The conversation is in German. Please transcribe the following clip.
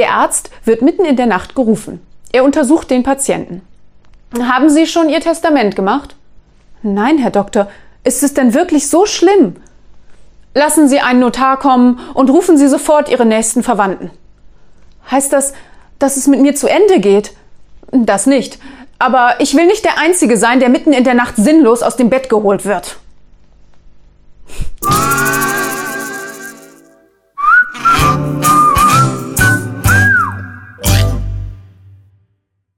Der Arzt wird mitten in der Nacht gerufen. Er untersucht den Patienten. Haben Sie schon Ihr Testament gemacht? Nein, Herr Doktor. Ist es denn wirklich so schlimm? Lassen Sie einen Notar kommen und rufen Sie sofort Ihre nächsten Verwandten. Heißt das, dass es mit mir zu Ende geht? Das nicht. Aber ich will nicht der Einzige sein, der mitten in der Nacht sinnlos aus dem Bett geholt wird.